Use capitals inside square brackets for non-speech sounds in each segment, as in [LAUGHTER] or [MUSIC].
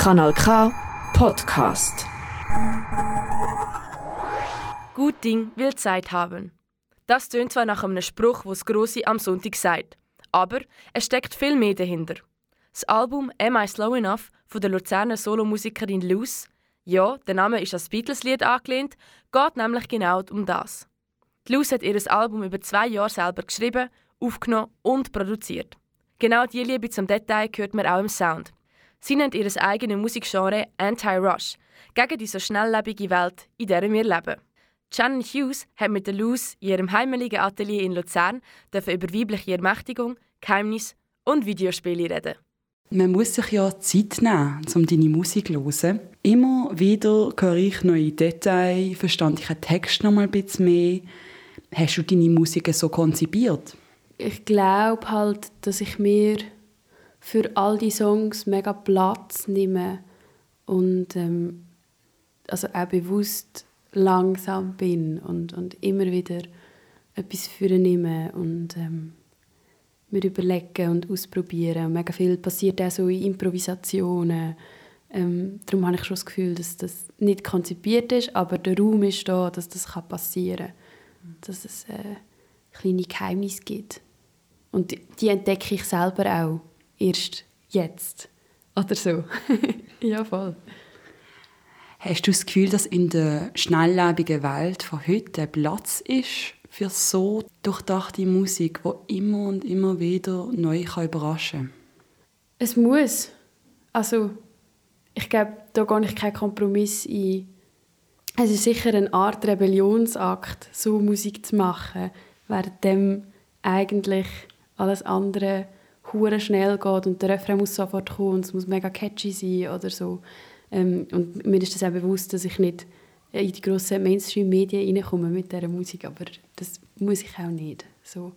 Kanal K Podcast. Gut Ding will Zeit haben. Das tönt zwar nach einem Spruch, was Grossi am Sonntag sagt, aber es steckt viel mehr dahinter. Das Album Am I Slow Enough von der Luzerner Solomusikerin Luz, ja, der Name ist das Beatles-Lied angelehnt, geht nämlich genau um das. Die Luz hat ihr Album über zwei Jahre selber geschrieben, aufgenommen und produziert. Genau diese Liebe zum Detail hört man auch im Sound. Sie nennt ihr eigenes Musikgenre Anti-Rush, gegen die so schnelllebige Welt, in der wir leben. Shannon Hughes hat mit der Luz in ihrem heimeligen Atelier in Luzern über weibliche Ermächtigung, Geheimnis und Videospiele reden. Man muss sich ja Zeit nehmen, um deine Musik zu hören. Immer wieder höre ich neue Details, verstand ich einen Text noch mal ein bisschen mehr. Hast du deine Musik so konzipiert? Ich glaube halt, dass ich mir für all die Songs mega Platz nehme und ähm, also auch bewusst langsam bin und, und immer wieder etwas für nehme und ähm, mir überlegen und ausprobieren. Und mega viel passiert auch so in Improvisationen. Ähm, darum habe ich schon das Gefühl, dass das nicht konzipiert ist, aber der Raum ist da, dass das passieren kann. Dass es äh, kleine Geheimnisse gibt. Und die, die entdecke ich selber auch erst jetzt. Oder so. [LAUGHS] ja, voll. Hast du das Gefühl, dass in der schnelllebigen Welt von heute Platz ist für so durchdachte Musik, die immer und immer wieder neu überraschen kann? Es muss. Also, ich glaube, da gehe ich keinen Kompromiss ein. Es ist sicher eine Art Rebellionsakt, so Musik zu machen, während eigentlich alles andere hure schnell geht und der Refrain muss sofort kommen und es muss mega catchy sein oder so. Ähm, und mir ist das auch bewusst, dass ich nicht in die grossen Mainstream-Medien reinkomme mit dieser Musik, aber das muss ich auch nicht. So.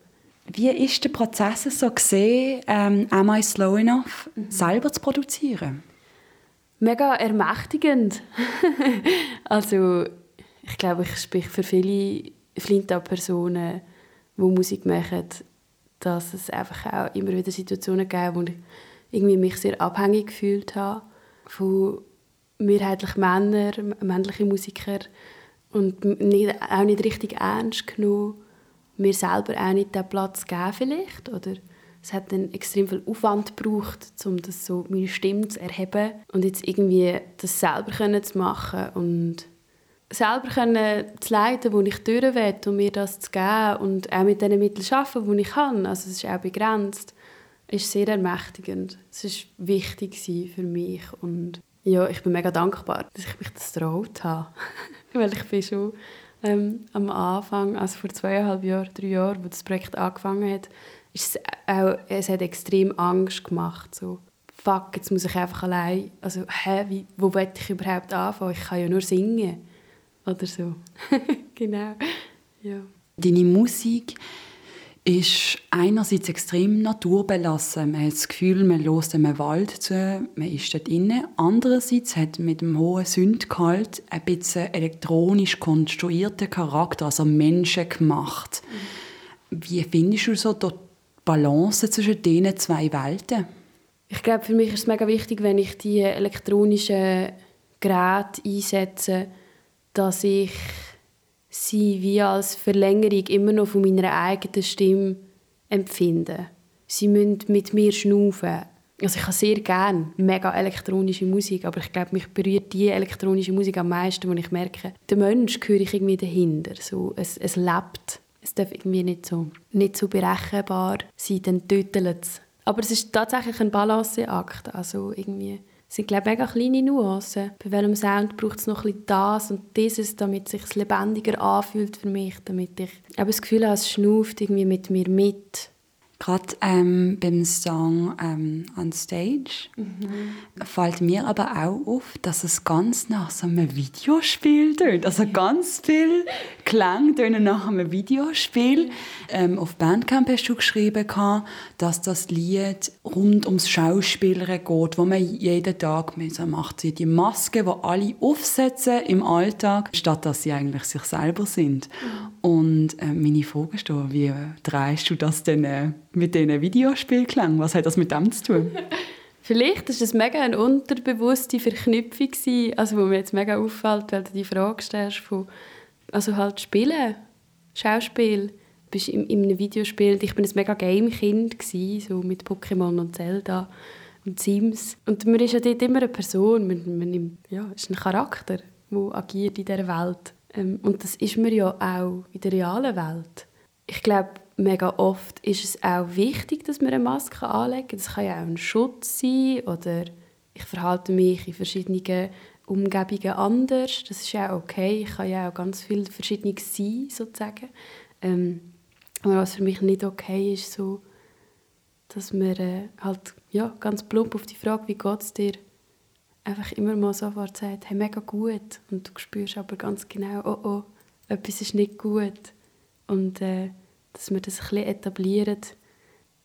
Wie ist der Prozess so gesehen, ähm, «Am I Slow Enough» mhm. selber zu produzieren? Mega ermächtigend. [LAUGHS] also ich glaube, ich spreche für viele Flinta-Personen, die Musik machen, dass es einfach auch immer wieder Situationen gab, wo ich irgendwie mich sehr abhängig gefühlt habe von mehrheitlich Männern, männlichen Musiker und nicht, auch nicht richtig ernst genommen. Mir selber auch nicht den Platz geben vielleicht oder es hat dann extrem viel Aufwand gebraucht, um das so meine Stimme zu erheben und jetzt irgendwie das selber zu machen und selber können zu leiten, wo ich durch will und mir das zu geben und auch mit den Mitteln arbeiten, die ich kann, also es ist auch begrenzt, ist sehr ermächtigend. Es war wichtig für mich und ja, ich bin mega dankbar, dass ich mich das getraut habe, [LAUGHS] weil ich bin schon ähm, am Anfang, also vor zweieinhalb Jahren, drei Jahren, wo das Projekt angefangen hat, ist es, auch, es hat extrem Angst gemacht, so fuck, jetzt muss ich einfach allein, also hä, wie, wo will ich überhaupt anfangen? Ich kann ja nur singen oder so. [LAUGHS] genau. Ja. Deine Musik ist einerseits extrem naturbelassen. Man hat das Gefühl, man hört einem Wald zu, man ist dort inne. Andererseits hat mit dem hohen Sündgehalt ein bisschen elektronisch konstruierten Charakter, also menschengemacht. Mhm. Wie findest du so die Balance zwischen diesen zwei Welten? Ich glaube, für mich ist es mega wichtig, wenn ich die elektronischen Geräte einsetze, dass ich sie wie als Verlängerung immer noch von meiner eigenen Stimme empfinde. Sie müssen mit mir schnaufen. Also ich habe sehr gerne mega elektronische Musik, aber ich glaube, mich berührt die elektronische Musik am meisten, wo ich merke, der Mensch gehöre ich irgendwie dahinter. So, es, es lebt. Es darf irgendwie nicht so, nicht so berechenbar sein, dann tötet es. Aber es ist tatsächlich ein Balanceakt. Also irgendwie es sind glaube ich, mega kleine Nuancen. Bei welchem Sound braucht es noch ein das und dieses, damit es sich lebendiger anfühlt für mich, damit ich aber das Gefühl habe, es schnauft irgendwie mit mir mit. Gerade ähm, beim Song ähm, «On Stage» mhm. fällt mir aber auch auf, dass es ganz nach so einem Videospiel tönt. Also ganz viel Klang tönen nach einem Videospiel. Ähm, auf Bandcamp hast du geschrieben, dass das Lied rund ums Schauspielern geht, wo man jeden Tag macht. Sie die Maske, die alle aufsetzen im Alltag, statt dass sie eigentlich sich selber sind. Mhm. Und äh, meine Frage ist da, wie drehst du das denn äh, mit diesen Videospielklängen? Was hat das mit dem zu tun? [LAUGHS] Vielleicht war das mega eine unterbewusste Verknüpfung, gewesen, also wo mir jetzt mega auffällt, weil du die Frage stellst von, also halt Spielen, Schauspiel, bist in, in einem Videospiel, ich bin ein mega Game-Kind so mit Pokémon und Zelda und Sims. Und man ist ja dort immer eine Person, man, man ja, ist ein Charakter, der agiert in dieser Welt. Ähm, und das ist man ja auch in der realen Welt. Ich glaube, mega oft ist es auch wichtig, dass man eine Maske anlegen. Das kann ja auch ein Schutz sein oder ich verhalte mich in verschiedenen Umgebungen anders. Das ist ja auch okay. Ich kann ja auch ganz viel Verschiedenes sein, sozusagen. Ähm, aber was für mich nicht okay ist, so, dass man äh, halt ja, ganz plump auf die Frage, wie geht es dir, einfach immer mal sofort sagt, hey, mega gut. Und du spürst aber ganz genau, oh oh, etwas ist nicht gut. Und äh, dass wir das ein bisschen etablieren,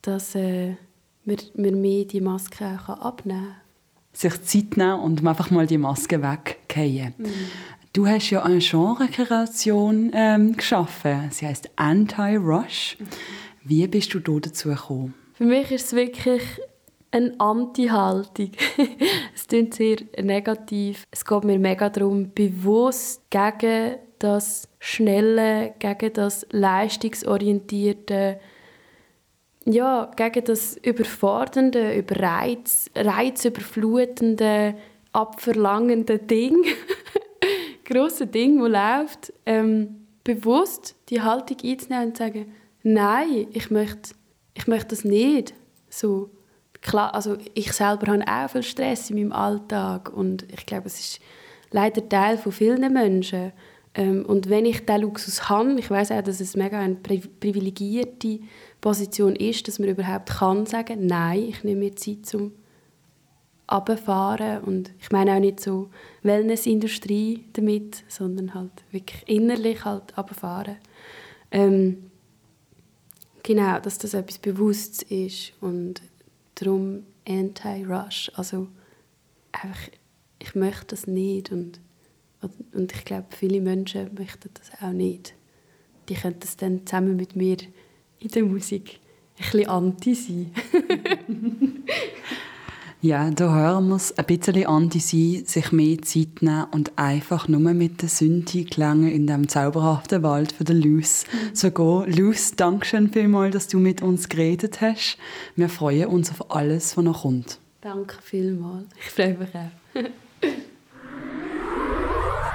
dass äh, wir, wir mehr die Maske auch abnehmen können. Sich Zeit nehmen und einfach mal die Maske wegkehren. Mhm. Du hast ja eine Genre-Kreation ähm, geschaffen. Sie heißt Anti-Rush. Mhm. Wie bist du da dazu gekommen? Für mich ist es wirklich eine Anti-Haltung. [LAUGHS] es klingt sehr negativ. Es geht mir mega darum, bewusst gegen das Schnelle, gegen das Leistungsorientierte, ja, gegen das Überfordernde, über Reiz, reizüberflutende, abverlangende Ding, [LAUGHS] große Ding, wo läuft, ähm, bewusst die Haltung einzunehmen und zu sagen, nein, ich möchte, ich möchte das nicht. So, klar, also ich selber habe auch viel Stress in meinem Alltag und ich glaube, es ist leider Teil von vielen Menschen. Ähm, und wenn ich diesen Luxus habe, ich weiß auch, dass es mega eine privilegierte Position ist, dass man überhaupt kann sagen, nein, ich nehme mir Zeit zum Abfahren und ich meine auch nicht so Wellnessindustrie damit, sondern halt wirklich innerlich halt abfahren. Ähm, genau, dass das etwas Bewusstes ist und darum Anti-Rush, also einfach, ich möchte das nicht und und ich glaube, viele Menschen möchten das auch nicht. Die können das dann zusammen mit mir in der Musik ein bisschen anti sein. [LAUGHS] ja, da hören wir es ein bisschen anti sein, sich mehr Zeit nehmen und einfach nur mit der Sünde klängen in dem zauberhaften Wald von der Luz so gehen. Luz, danke schön vielmals, dass du mit uns geredet hast. Wir freuen uns auf alles, was noch kommt. Danke vielmals. Ich freue mich auch. [LAUGHS]